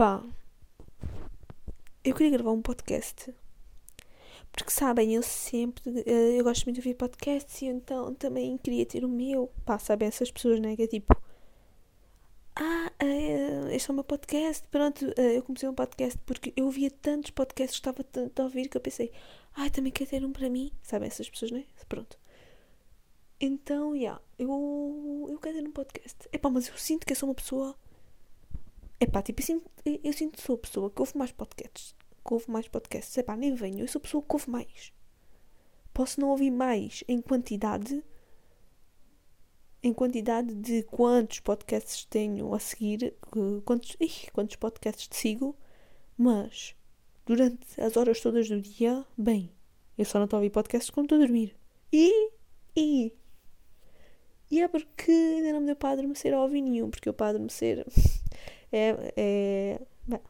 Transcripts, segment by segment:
Epá, eu queria gravar um podcast. Porque sabem, eu sempre. eh, Eu gosto muito de ouvir podcasts e então também queria ter o meu. Pá, sabem essas pessoas, né? Que é tipo. Ah, eh, este é o meu podcast. Pronto, eh, eu comecei um podcast porque eu ouvia tantos podcasts, gostava tanto de ouvir que eu pensei, ai, também quero ter um para mim. Sabem essas pessoas, né? Pronto. Então, já, yeah, eu, eu quero ter um podcast. Epá, mas eu sinto que eu sou uma pessoa. Epá, tipo, eu sinto, eu, sinto sou a pessoa que ouve mais podcasts. Que ouve mais podcasts. Epá, nem venho, eu sou a pessoa que ouve mais. Posso não ouvir mais em quantidade. Em quantidade de quantos podcasts tenho a seguir. Quantos, ih, quantos podcasts te sigo. Mas, durante as horas todas do dia, bem, eu só não estou a ouvir podcasts quando estou a dormir. E, e, e é porque ainda não me deu para adormecer a ouvir nenhum, porque eu para adormecer é, é bem,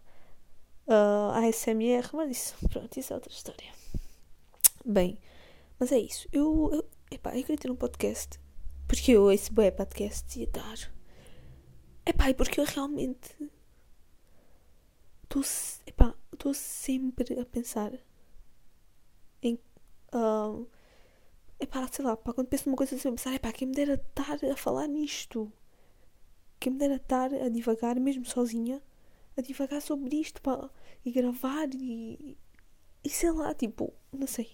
ah, ASMR, mas isso, pronto, isso é outra história. Bem, mas é isso. Eu, eu, epá, eu queria ter um podcast, porque eu ouço bem podcast e a dar. Epá, e porque eu realmente estou, sempre a pensar em, ah, epá, sei lá, pá, quando penso numa coisa assim, eu pensar, epá, quem me dera estar a falar nisto. Quem me dera estar a divagar, mesmo sozinha, a divagar sobre isto, pá, e gravar e, e sei lá, tipo, não sei.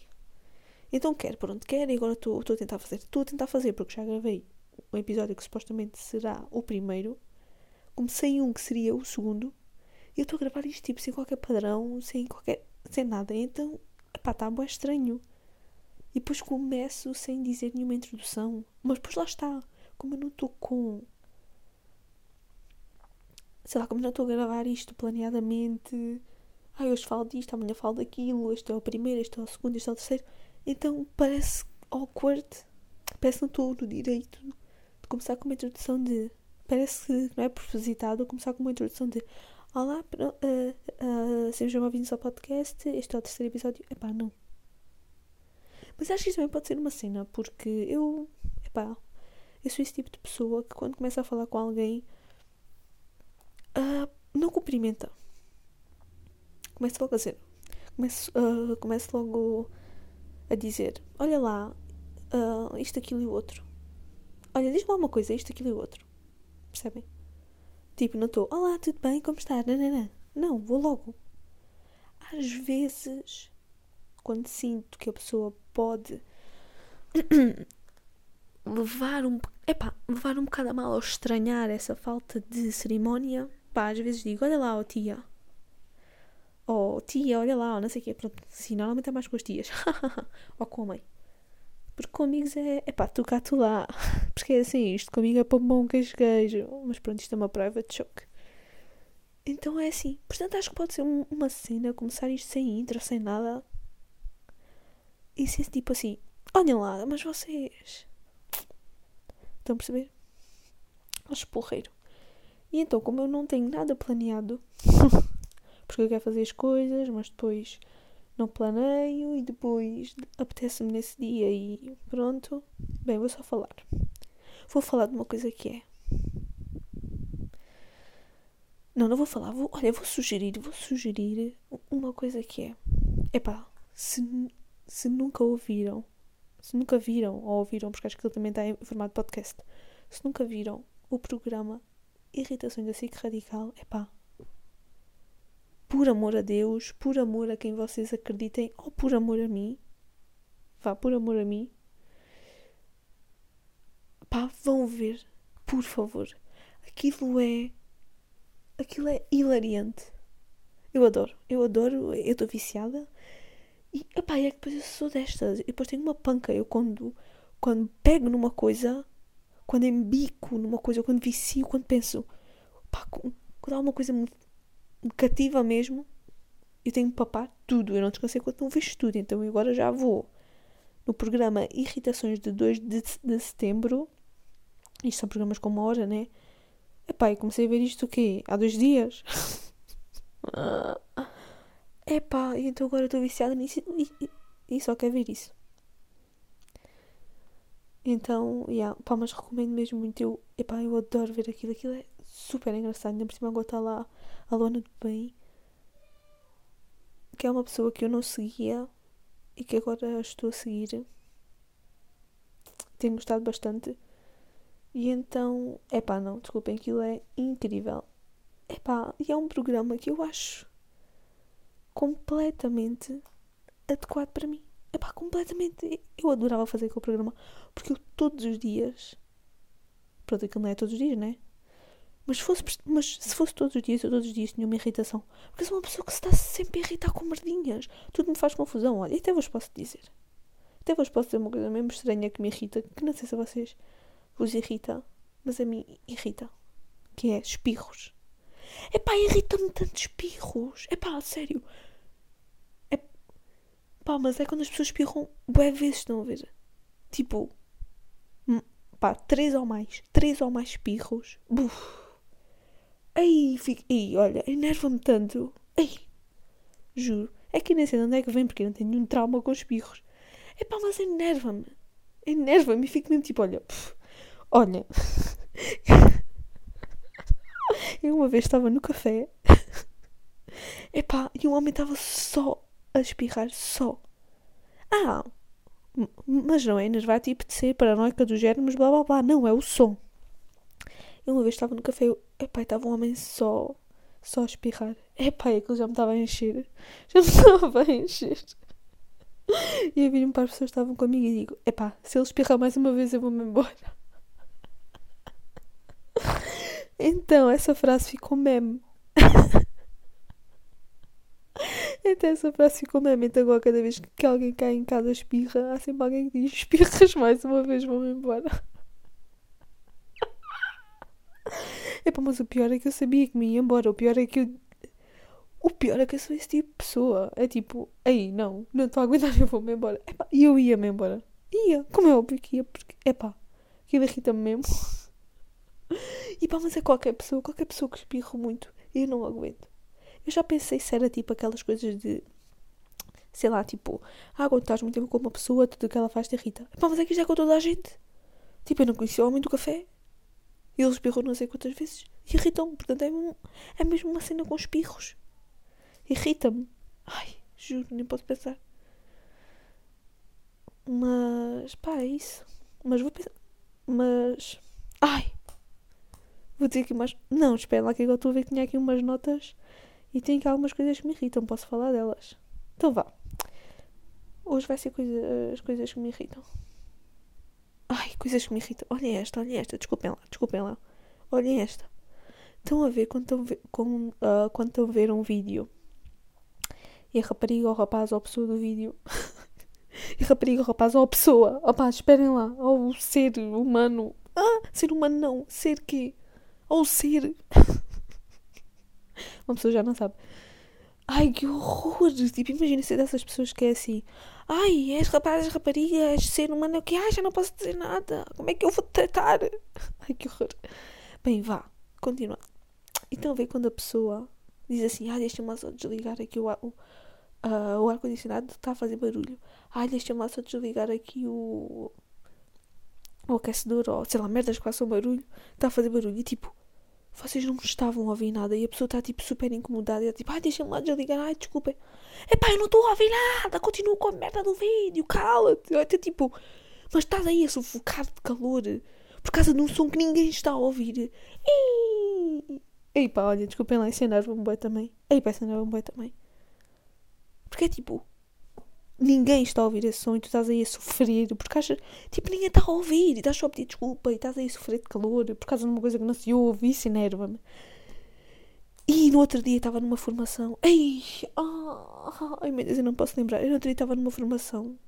Então quero, pronto, quero e agora estou estou a tentar fazer. Estou a tentar fazer porque já gravei um episódio que supostamente será o primeiro. Comecei um que seria o segundo. E eu estou a gravar isto tipo sem qualquer padrão, sem qualquer. sem nada. Então, pá, está bem estranho. E depois começo sem dizer nenhuma introdução. Mas depois lá está. Como eu não estou com. Sei lá, como não estou a gravar isto planeadamente. Ai, hoje falo disto, amanhã falo daquilo. Este é o primeiro, este é o segundo, este é o terceiro. Então parece awkward. Parece não estou no direito de começar com uma introdução de. Parece que não é propositado começar com uma introdução de. Olá, ah, ah, sejam bem-vindos ao podcast. Este é o terceiro episódio. Epá, não. Mas acho que isso também pode ser uma cena, porque eu. Epá, eu sou esse tipo de pessoa que quando começa a falar com alguém. Não cumprimenta. Começo logo a dizer. Ah, começo logo a dizer: Olha lá, ah, isto, aquilo e o outro. Olha, diz-me lá uma coisa, isto, aquilo e o outro. Percebem? Tipo, não estou, olá, tudo bem, como está? Não, não, não. Não, vou logo. Às vezes, quando sinto que a pessoa pode levar um, epá, levar um bocado a mal ou estranhar essa falta de cerimónia, pá, às vezes digo, olha lá, ó tia. Ou tia, olha lá, ou não sei o quê. Pronto, sim, normalmente é mais com as tias. ou com a mãe. Porque com amigos é, é pá, tu cá, tu lá. Porque é assim, isto comigo é pombom, queijo, queijo. Mas pronto, isto é uma private joke. Então é assim. Portanto, acho que pode ser um- uma cena, começar isto sem intro, sem nada. E ser tipo assim, olhem lá, mas vocês... Estão a perceber? Acho porreiro. E então, como eu não tenho nada planeado, porque eu quero fazer as coisas, mas depois não planeio e depois apetece-me nesse dia e pronto. Bem, vou só falar. Vou falar de uma coisa que é. Não, não vou falar. Vou, olha, vou sugerir, vou sugerir uma coisa que é. Epá, se, se nunca ouviram, se nunca viram ou ouviram, porque acho que ele também está em formato podcast, se nunca viram o programa Irritações da SIC Radical, epá, por amor a Deus, por amor a quem vocês acreditem, ou por amor a mim, vá, por amor a mim, pá, vão ver, por favor. Aquilo é. Aquilo é hilariante. Eu adoro, eu adoro, eu estou viciada. E, epá, é que depois eu sou destas. E depois tenho uma panca. Eu quando, quando pego numa coisa, quando embico numa coisa, quando vicio, quando penso, pá, quando há uma coisa me cativa mesmo, eu tenho que papar tudo. Eu não descansei enquanto não vejo tudo. Então agora já vou no programa Irritações de 2 de, de setembro. Isto são programas com uma hora, né? Epá, eu comecei a ver isto o quê? Há dois dias? Epá, então agora estou viciada nisso e, e, e só quero ver isso. Então, yeah, pá, mas recomendo mesmo muito. Eu, epá, eu adoro ver aquilo. Aquilo é super engraçado. Ainda por cima agora está lá a Luana do Bem, que é uma pessoa que eu não seguia e que agora estou a seguir. Tenho gostado bastante. E então, é pá, não, desculpem, aquilo é incrível. É pá, e é um programa que eu acho completamente adequado para mim. É pá, completamente. Eu adorava fazer aquele programa porque eu todos os dias. Pronto, aquilo não é todos os dias, né? Mas se, fosse, mas se fosse todos os dias, eu todos os dias tinha uma irritação. Porque eu sou uma pessoa que se está sempre a irritar com merdinhas. Tudo me faz confusão. Olha, até vos posso dizer. Até vos posso dizer uma coisa mesmo estranha que me irrita. Que não sei se a vocês vos irrita. Mas a mim irrita. Que é espirros. Epá, irrita-me tanto espirros. Epá, sério. É... Pá, mas é quando as pessoas espirram bué vezes, estão a ver? Tipo... Pá, três ou mais. Três ou mais espirros. Buf. Ei, fico... Ei, olha, enerva-me tanto. Ei, juro. É que nem sei de onde é que vem, porque eu não tenho nenhum trauma com espirros. É pá, mas enerva-me. Enerva-me e fico mesmo tipo, olha, pff, olha. eu uma vez estava no café. Epá, e um homem estava só a espirrar, só. Ah, mas não é enervar tipo de ser paranoica dos germes, blá blá blá. Não, é o som. Eu uma vez estava no café, epá, estava um homem só, só a espirrar. Epá, aquilo já me estava a encher. Já me estava a encher. E eu vi-me para as pessoas que estavam comigo e digo: epá, se ele espirrar mais uma vez eu vou-me embora. Então, essa frase ficou meme. então, essa frase ficou meme. Então, agora, cada vez que alguém cai em casa espirra, há sempre alguém que diz: espirras mais uma vez, vou-me embora. Epá, mas o pior é que eu sabia que me ia embora. O pior é que eu. O pior é que eu sou esse tipo de pessoa. É tipo, aí, não, não estou a aguentar, eu vou-me embora. E eu ia-me embora. Ia, como é óbvio que ia, porque, epá, aquilo irrita-me mesmo. E pá, mas é qualquer pessoa, qualquer pessoa que espirro muito, eu não aguento. Eu já pensei se era tipo aquelas coisas de. Sei lá, tipo, ah, quando estás muito tempo com uma pessoa, tudo que ela faz te irrita. Pá, mas é que já é com toda a gente. Tipo, eu não conhecia o homem do café. Ele espirrou não sei quantas vezes. Irritam-me. Portanto, é, é mesmo uma cena com espirros. Irrita-me. Ai, juro, nem posso pensar. Mas, pá, é isso. Mas vou pensar. Mas. Ai! Vou dizer aqui mais. Não, espera lá que agora estou a ver que tinha aqui umas notas e tem aqui algumas coisas que me irritam. Posso falar delas? Então vá. Hoje vai ser coisa, as coisas que me irritam. Ai, coisas que me irritam. Olhem esta, olhem esta. Desculpem lá, desculpem lá. Olhem esta. Estão a ver quando estão ver, uh, quando estão a ver um vídeo e a rapariga ou o rapaz ou a pessoa do vídeo. e a rapariga ou o rapaz ou a pessoa. Opá, esperem lá. Ou o ser humano. Ah, ser humano não. Ser quê? Ou ser. Uma pessoa já não sabe. Ai, que horror! Tipo, imagina ser dessas pessoas que é assim. Ai, és rapaz, és rapariga, és ser humano, que? Ai, já não posso dizer nada. Como é que eu vou te tratar? Ai, que horror. Bem, vá, continua. Então, vê quando a pessoa diz assim: Ah, deixa-me lá só desligar aqui o, o, uh, o ar-condicionado, está a fazer barulho. Ai, deixa-me lá só desligar aqui o, o aquecedor, ou sei lá, merdas que façam barulho, está a fazer barulho. E tipo, vocês não estavam a ouvir nada e a pessoa está tipo super incomodada e é tipo, ai, deixem-me lá desligar, ai, desculpem. Epá, eu não estou a ouvir nada, continuo com a merda do vídeo, cala-te. Até tipo, mas estás aí a sufocar de calor por causa de um som que ninguém está a ouvir. E... Ei pá, olha, desculpem lá, enerva-me boi também. Ei pá, boi também. Porque é tipo, ninguém está a ouvir esse som e tu estás aí a sofrer porque achas, tipo, ninguém está a ouvir e estás só a pedir desculpa e estás aí a sofrer de calor por causa de uma coisa que não se ouve, isso enerva-me. E no outro dia estava numa formação. Ei! Oh, ai meu Deus, eu não posso lembrar. Eu no outro dia estava numa formação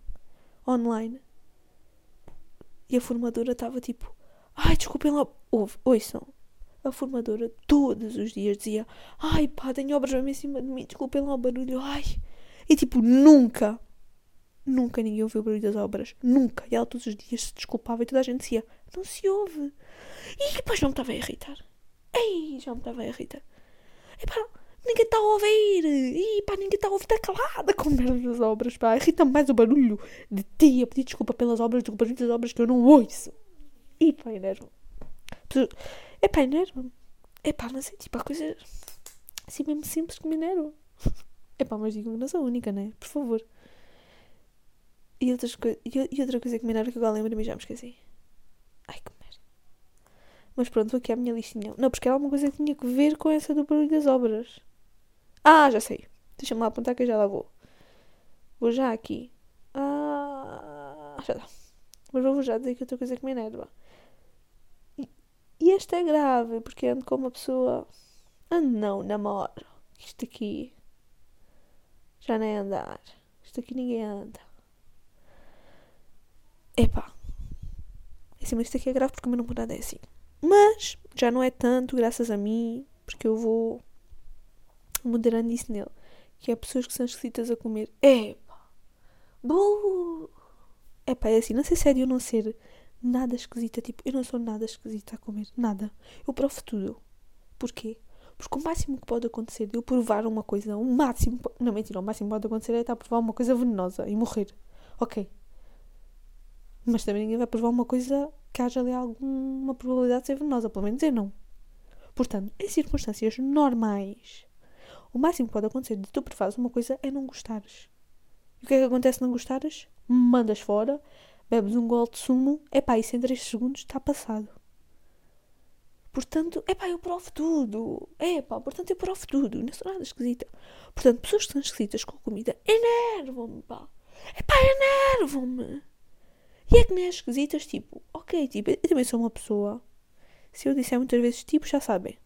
online e a formadora estava tipo: Ai, desculpem lá. Ouve, ouçam. A formadora todos os dias dizia: Ai pá, tenho obras mesmo em cima de mim, desculpem lá o barulho. Ai. E tipo, nunca Nunca ninguém ouviu o barulho das obras. Nunca. E ela todos os dias se desculpava e toda a gente dizia: Não se ouve. E depois não me estava a irritar. Ei, já me estava a irritar. E pá, ninguém está a ouvir. E pá, ninguém está a ouvir. Está calada com merda das obras. Pá, irrita-me mais o barulho de ti a pedir desculpa pelas obras do que barulho das obras que eu não ouço. E pá, enerva-me. É pá, enerva-me. Epá, mas é tipo, há coisas assim mesmo simples que me enervam. Epá, mas digo que não sou única, né? Por favor. E, outras e outra coisa que me que agora lembro-me já me esqueci. Ai, que merda. Mas pronto, aqui é a minha listinha. Não, porque era alguma coisa que tinha que ver com essa do barulho das obras. Ah, já sei. Deixa-me lá apontar que eu já lá vou. Vou já aqui. Ah, já dá. Mas vou já dizer que outra coisa que me enerva. E, e esta é grave, porque ando com uma pessoa. Ah, não, namoro. Isto aqui. Já nem é andar. Isto aqui ninguém anda. Epá. Assim, mas isto aqui é grave porque o meu namorado é assim. Mas já não é tanto, graças a mim, porque eu vou moderando isso nele. Que é pessoas que são esquisitas a comer. Epá. Buh. Epá, é assim, não sei se é de eu não ser nada esquisita. Tipo, eu não sou nada esquisita a comer. Nada. Eu provo tudo. Porquê? Porque o máximo que pode acontecer de eu provar uma coisa, o máximo. Não, mentira, o máximo que pode acontecer é estar a provar uma coisa venenosa e morrer. Ok. Mas também ninguém vai provar uma coisa que haja ali alguma probabilidade de ser venenosa. Pelo menos eu não. Portanto, em circunstâncias normais, o máximo que pode acontecer de tu provares uma coisa é não gostares. E o que é que acontece se não gostares? Mandas fora, bebes um gol de sumo, é pá, isso em 3 segundos está passado. Portanto, é pá, eu provo tudo. É pá, portanto, eu provo tudo. Não sou nada esquisita. Portanto, pessoas que são esquisitas com comida enervam-me, pá. É pá, enervam-me. E é que nem as esquisitas, tipo, ok, tipo, eu também sou uma pessoa. Se eu disser muitas vezes tipo, já sabem.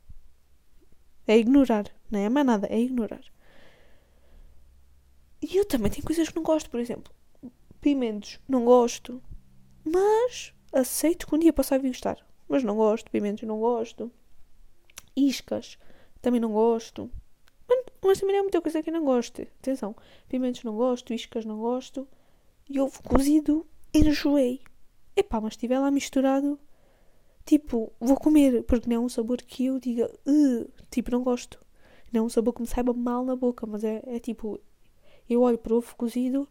É ignorar, não é mais nada, é ignorar. E eu também tenho coisas que não gosto, por exemplo, pimentos, não gosto. Mas aceito que um dia possa vir gostar. Mas não gosto, pimentos não gosto. Iscas, também não gosto. Mas, mas também é muita coisa que eu não gosto. Atenção, pimentos não gosto, iscas não gosto. E ovo cozido enjoei. Epá, mas estiver lá misturado, tipo, vou comer, porque não é um sabor que eu diga, tipo, não gosto. Não é um sabor que me saiba mal na boca, mas é, é tipo, eu olho para o ovo cozido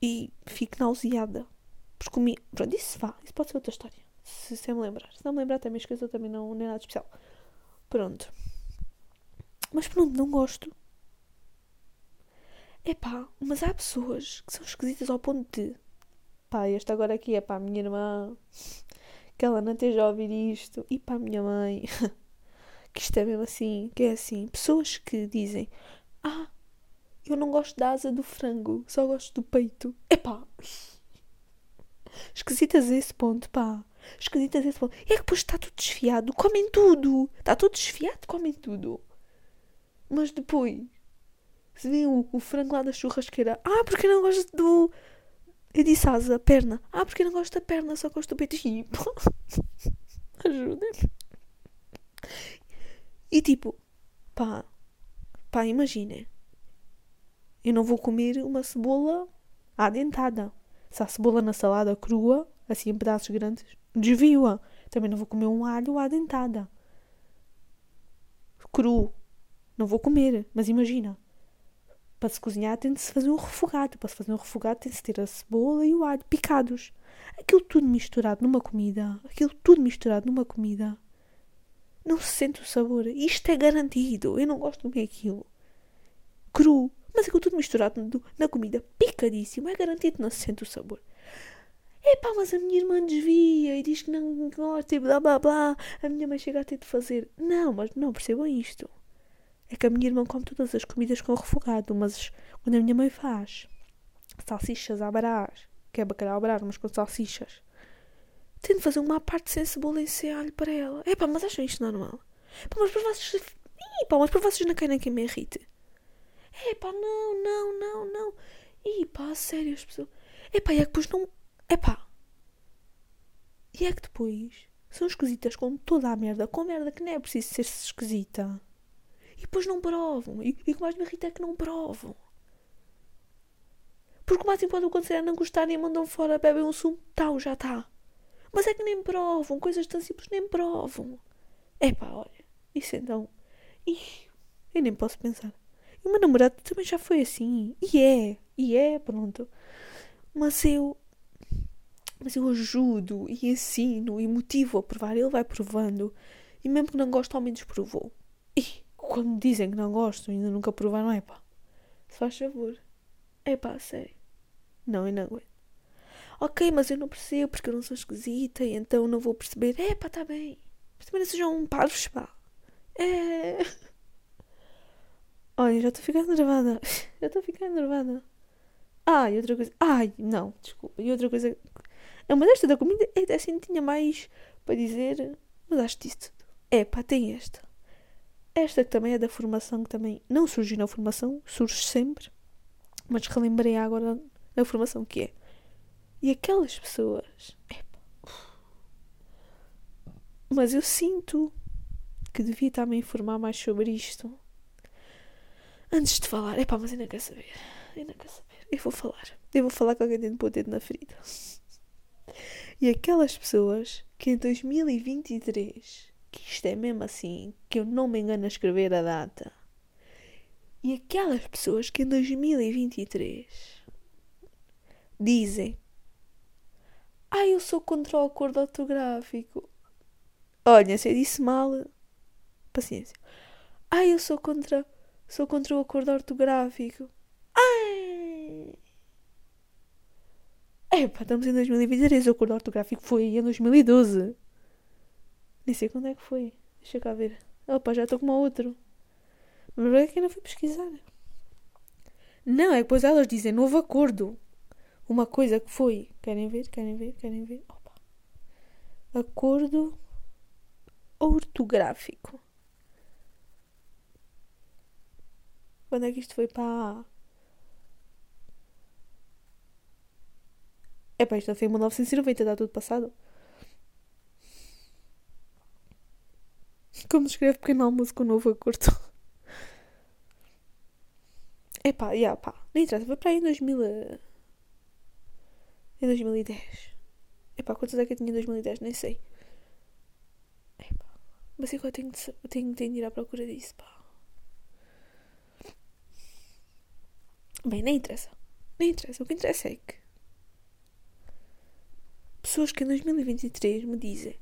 e fico nauseada. Porque comi, pronto, isso vá, isso pode ser outra história. Se, se me lembrar. Se não me lembrar, também esqueço, também não, não é nada especial. Pronto. Mas pronto, não gosto. Epá, mas há pessoas que são esquisitas ao ponto de Pá, este agora aqui é para a minha irmã, que ela não esteja a ouvir isto, e para a minha mãe, que isto é mesmo assim, que é assim, pessoas que dizem, ah, eu não gosto da asa do frango, só gosto do peito. Epá, esquisitas a esse ponto, pá. Esquisitas a esse ponto. E é que depois está tudo desfiado, comem tudo. Está tudo desfiado, comem tudo. Mas depois, se vê o, o frango lá da churrasqueira, ah, porque não gosto do eu disse asa, perna. Ah, porque eu não gosto da perna, só gosto do peito. E tipo, ajuda-me. E tipo, pá, pá, imaginem. Eu não vou comer uma cebola adentada. Se há cebola na salada crua, assim em pedaços grandes, desvio-a. Também não vou comer um alho adentada. Cru. Não vou comer, mas imagina para se cozinhar tem de se fazer um refogado. Para se fazer um refogado tem de se ter a cebola e o alho picados. Aquilo tudo misturado numa comida. Aquilo tudo misturado numa comida. Não se sente o sabor. Isto é garantido. Eu não gosto de comer aquilo. Cru. Mas aquilo tudo misturado na comida. Picadíssimo. É garantido que não se sente o sabor. Epá, mas a minha irmã desvia e diz que não gosta e blá blá blá. A minha mãe chega a ter de fazer. Não, mas não percebam isto. É que a minha irmã come todas as comidas com refogado, mas quando a minha mãe faz salsichas à brás, que é bacalhau à brás, mas com salsichas, de fazer uma parte sem cebola e sem alho para ela. É mas acham isto normal? Pá, mas para vocês. Ih, pá, mas para vocês não querem que me irrite. É não, não, não, não. Ih, pá, sério, as pessoas. É e é que depois não. É. E é que depois são esquisitas com toda a merda, com merda que não é preciso ser esquisita. E depois não provam. E, e o que mais me irrita é que não provam. Porque o máximo pode acontecer é não gostarem e mandam fora, bebem um sumo, tal, já está. Mas é que nem provam, coisas tão simples nem provam. É pá, olha, isso então. Ih, eu nem posso pensar. E o meu namorado também já foi assim. E é, e é, pronto. Mas eu. Mas eu ajudo e ensino e motivo a provar. Ele vai provando E mesmo que não gosto, ao menos provou. E quando dizem que não gostam, ainda nunca provaram, é pá. Se faz favor. É pá, sério. Não, eu não aguento. Ok, mas eu não percebo porque eu não sou esquisita e então não vou perceber. É pá, tá bem. Mas também não sejam um parvos, pá. É. Olha, já estou ficando nervada. Já estou ficando nervada. Ah, e outra coisa. Ai, não, desculpa. E outra coisa. É uma desta da comida é assim tinha mais para dizer. Mas acho tudo. É pá, tem esta. Esta que também é da formação, que também não surgiu na formação, surge sempre. Mas relembrei agora da formação que é. E aquelas pessoas. Epa. Mas eu sinto que devia estar-me a informar mais sobre isto. Antes de falar. Epá, mas ainda quer saber. Ainda quer saber. Eu vou falar. Eu vou falar com alguém dentro o dedo na ferida. E aquelas pessoas que em 2023, que isto é mesmo assim, que eu não me engano a escrever a data, e aquelas pessoas que em 2023 dizem Ah, eu sou contra o acordo ortográfico. Olha, se eu disse mal, paciência. Ah, eu sou contra, sou contra o acordo ortográfico. Ai! Epá, estamos em 2023, o acordo ortográfico foi em 2012. Nem sei quando é que foi. Deixa cá ver. Opa, já estou com uma outra. Mas é que ainda fui pesquisar. Não, é que depois elas dizem novo acordo. Uma coisa que foi. Querem ver? Querem ver? Querem ver? Opa. Acordo ortográfico. Quando é que isto foi para. É pá, isto foi em 1990, está tudo passado. Como se escreve pequeno almoço com novo acordo. É pá, yeah, pá. Nem interessa, foi para aí em 2000. Eh, em 2010. É pá, quantos é que eu tinha em 2010? Nem sei. É pá. Mas agora tenho de, tenho, tenho de ir à procura disso, pá. Bem, nem interessa. Nem interessa. O que interessa é que. Pessoas que em 2023 me dizem.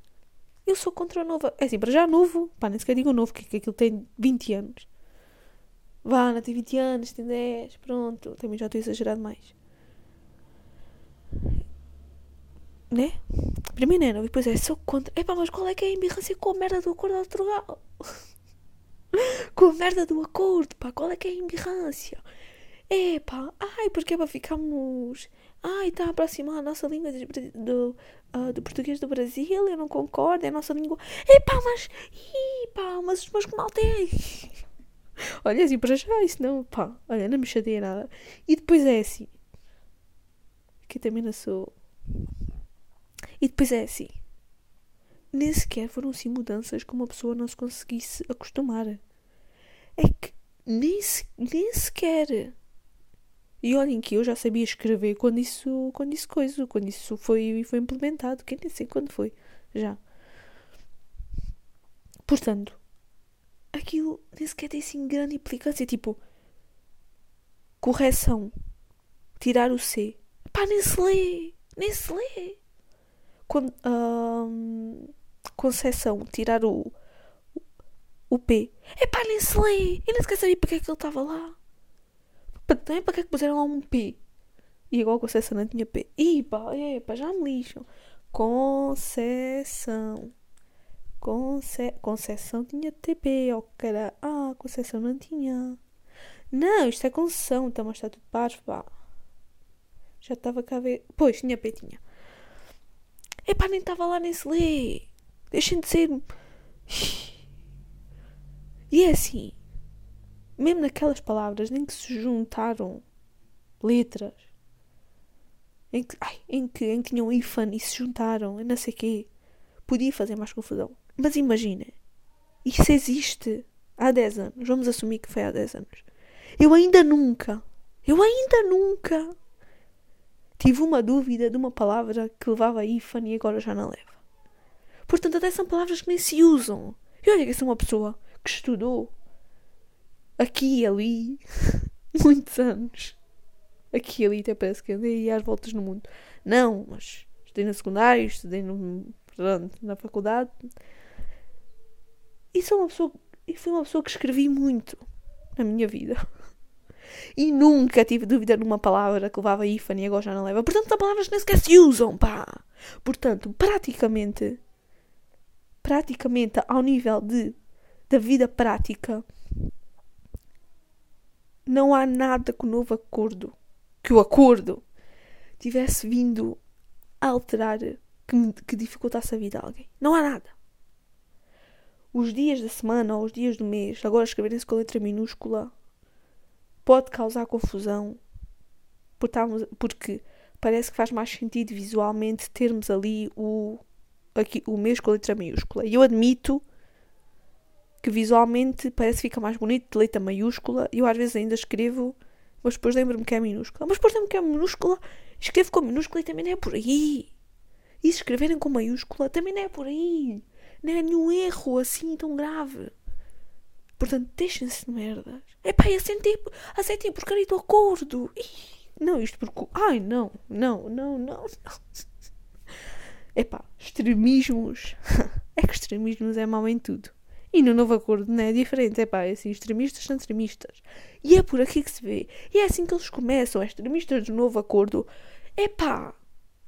Eu sou contra o novo. É assim, para já novo. Pá, nem sequer digo novo, que, que aquilo tem 20 anos. Vá, não tem 20 anos, tem 10, pronto. Também já estou exagerado mais. Né? Primeiro é novo e depois é sou contra. Epá, mas qual é que é a embirrância com a merda do acordo ortogal? com a merda do acordo, pá. Qual é que é a embirrância? Epá, ai, porque é para ficarmos. Ai, está a aproximar a nossa língua do, do, uh, do português do Brasil, eu não concordo, é a nossa língua. Epá, mas. Epá, mas os meus que mal têm. Olha, assim, para já, isso não, pá, olha, não me chateia nada. E depois é assim. Que também não sou. E depois é assim. Nem sequer foram assim mudanças que uma pessoa não se conseguisse acostumar. É que nem, nem sequer. E olhem que eu já sabia escrever quando isso, quando isso coisa, quando isso foi, foi implementado, que nem sei quando foi, já. Portanto, aquilo nem sequer tem assim grande implicância. Tipo, correção, tirar o C. Pá, nem se lê, nem se lê. Con, hum, concessão, tirar o, o P. É pá, nem se lê. Eu nem sequer sabia para que é que ele estava lá. Também para que é que puseram lá um P. E igual concessão não tinha P. Ih, pá, é, pá, já me lixam. Concessão. Conce... Concessão tinha TP, ó oh, cara. Ah, Concessão não tinha. Não, isto é concessão, então mas está tudo parvo, pá. Já estava cá a ver. Pois, tinha P, tinha. Epá, nem estava lá nem se lê. Deixem de ser. E é assim. Mesmo naquelas palavras nem que se juntaram letras. Em que, ai, em que, em que tinham ifan e se juntaram, não sei quê. Podia fazer mais confusão. Mas imagina, isso existe há 10 anos. Vamos assumir que foi há 10 anos. Eu ainda nunca, eu ainda nunca tive uma dúvida de uma palavra que levava ifan e agora já não leva. Portanto, até são palavras que nem se usam. E olha que sou uma pessoa que estudou aqui e ali muitos anos. Aqui e ali até parece que andei às voltas no mundo. Não, mas estudei na secundária, estudei no, pronto, na faculdade E sou uma pessoa. E fui uma pessoa que escrevi muito na minha vida. E nunca tive dúvida numa palavra que levava hífen e agora já não leva. Portanto, são palavras nem sequer se usam, pá. Portanto, praticamente, praticamente ao nível de, da vida prática, não há nada que o novo acordo, que o acordo, tivesse vindo a alterar que, que dificultasse a vida a alguém. Não há nada. Os dias da semana ou os dias do mês, agora escreverem-se com letra minúscula, pode causar confusão porque parece que faz mais sentido visualmente termos ali o, aqui, o mês com letra maiúscula. E eu admito que visualmente parece que fica mais bonito de letra maiúscula. E eu às vezes ainda escrevo, mas depois lembro-me que é minúscula. Mas depois lembro-me que é minúscula, escrevo com minúscula e também não é por aí. E se escreverem com maiúscula também não é por aí. Não é nenhum erro assim tão grave. Portanto, deixem-se de merdas. É pá, aceitei, aceitei porcaria do acordo. Não, isto porque. Ai, não, não, não, não, não. Epá, extremismos. é que extremismos é mau em tudo. E no novo acordo não é diferente. Epá, é assim, extremistas são extremistas. E é por aqui que se vê. E é assim que eles começam, extremistas do novo acordo. Epá,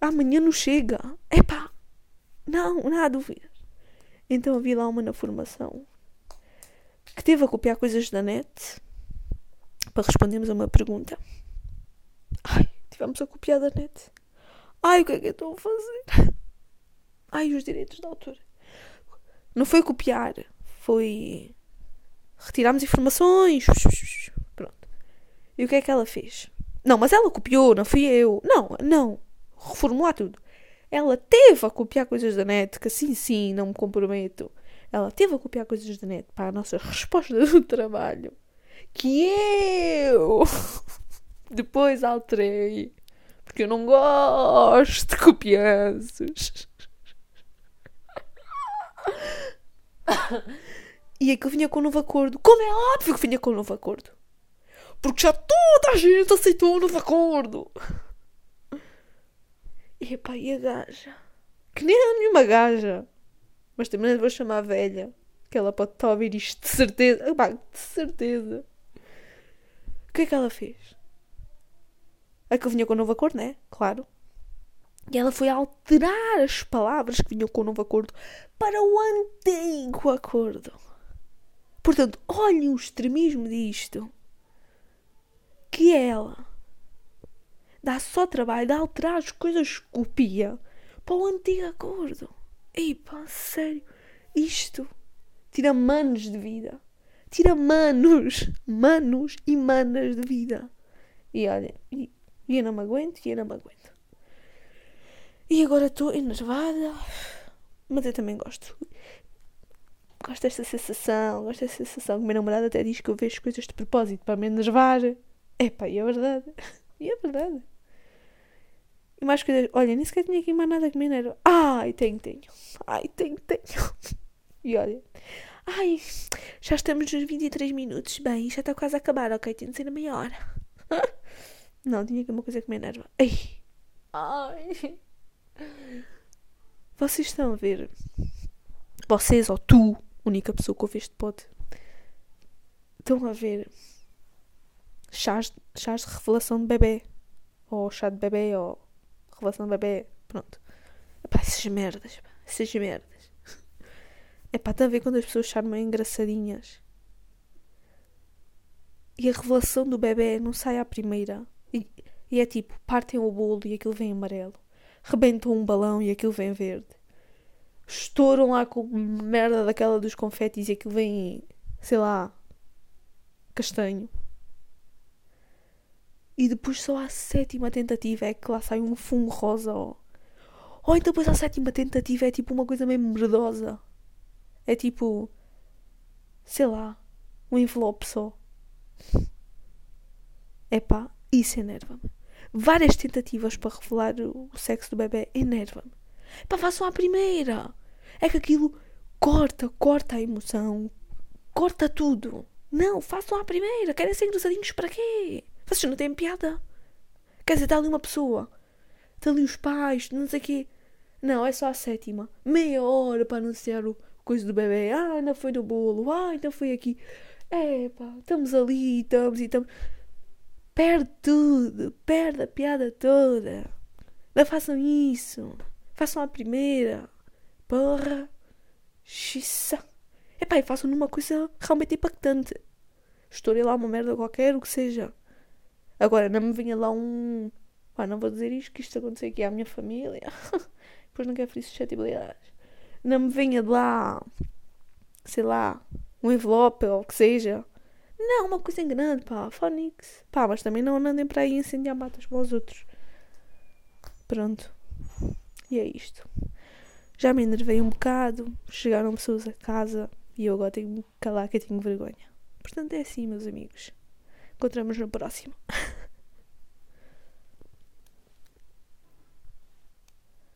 amanhã não chega. Epá, não, não há dúvidas. Então havia lá uma na formação que teve a copiar coisas da net para respondermos a uma pergunta. Ai, tivemos a copiar da net. Ai, o que é que eu estou a fazer? Ai, os direitos de autor. Não foi copiar, foi. Retiramos informações. Pronto. E o que é que ela fez? Não, mas ela copiou, não fui eu. Não, não. Reformular tudo. Ela teve a copiar coisas da net, que assim sim, não me comprometo. Ela teve a copiar coisas da net para a nossa resposta do trabalho. Que eu depois alterei. Porque eu não gosto de copianços. E aquilo vinha com um novo acordo. Como é óbvio que vinha com um novo acordo. Porque já toda a gente aceitou o novo acordo. E epá, e a gaja? Que nem é nenhuma gaja. Mas também vou chamar velha. Que ela pode estar a ouvir isto de certeza. Epá, de certeza. O que é que ela fez? Aquilo vinha com o novo acordo, né? Claro. E ela foi alterar as palavras que vinham com o novo acordo para o antigo acordo. Portanto, olhem o extremismo disto. Que ela dá só trabalho de alterar as coisas que copia para o antigo acordo. Ei, pá, sério. Isto tira manos de vida. Tira manos, manos e manas de vida. E olha, e, e eu não me aguento, e eu não me aguento. E agora estou enervada. Mas eu também gosto. Gosto desta sensação, gosto desta sensação. Minha namorada até diz que eu vejo coisas de propósito para me enervar. Epá, e é verdade. E é verdade. E mais coisas. Olha, nem sequer tinha aqui mais nada que me enerva. Ai, tenho, tenho. Ai, tenho, tenho. E olha. Ai, já estamos nos 23 minutos. Bem, já está quase a acabar, ok? Tem de ser a meia hora. Não, tinha aqui uma coisa que me enerva. Ai. Ai. Vocês estão a ver. Vocês ou tu, única pessoa que ouve este pod, estão a ver chás, chás de revelação de bebê. Ou chá de bebê, ou revelação de bebê. Pronto. Epá, essas merdas. Essas merdas. Epá, está a ver quando as pessoas chamam engraçadinhas. E a revelação do bebê não sai à primeira. E, e é tipo, partem o bolo e aquilo vem amarelo rebentam um balão e aquilo vem verde. Estouram lá com merda daquela dos confetes e aquilo vem, sei lá, castanho. E depois só à sétima tentativa é que lá sai um fumo rosa. Ou, ou então depois à sétima tentativa é tipo uma coisa meio merdosa. É tipo, sei lá, um envelope só. Epá, isso enerva-me várias tentativas para revelar o sexo do bebê enerva-me. Pá, façam a primeira. É que aquilo corta, corta a emoção, corta tudo. Não, façam a primeira. Querem ser engraçadinhos para quê? Vocês não têm piada. Quer dizer, está ali uma pessoa, está ali os pais, não sei o quê. Não, é só a sétima. Meia hora para anunciar o coisa do bebê. Ah, ainda foi no bolo. Ah, então foi aqui. É pá, estamos ali, estamos e estamos. Perde tudo, perde a piada toda. Não façam isso. Façam a primeira. Porra. Xiça. Epá, e façam numa coisa realmente impactante. Estourei lá uma merda qualquer, o que seja. Agora, não me venha lá um. Pá, não vou dizer isto, que isto aconteceu aqui à minha família. Depois não quero ferir suscetibilidades. Não me venha de lá. Sei lá. Um envelope ou o que seja. Não, uma coisa em grande, pá. Phonics. Pá, mas também não andem para aí incendiar matas como os outros. Pronto. E é isto. Já me enervei um bocado. Chegaram pessoas a casa e eu agora tenho que calar que eu tenho vergonha. Portanto, é assim, meus amigos. Encontramos no próximo.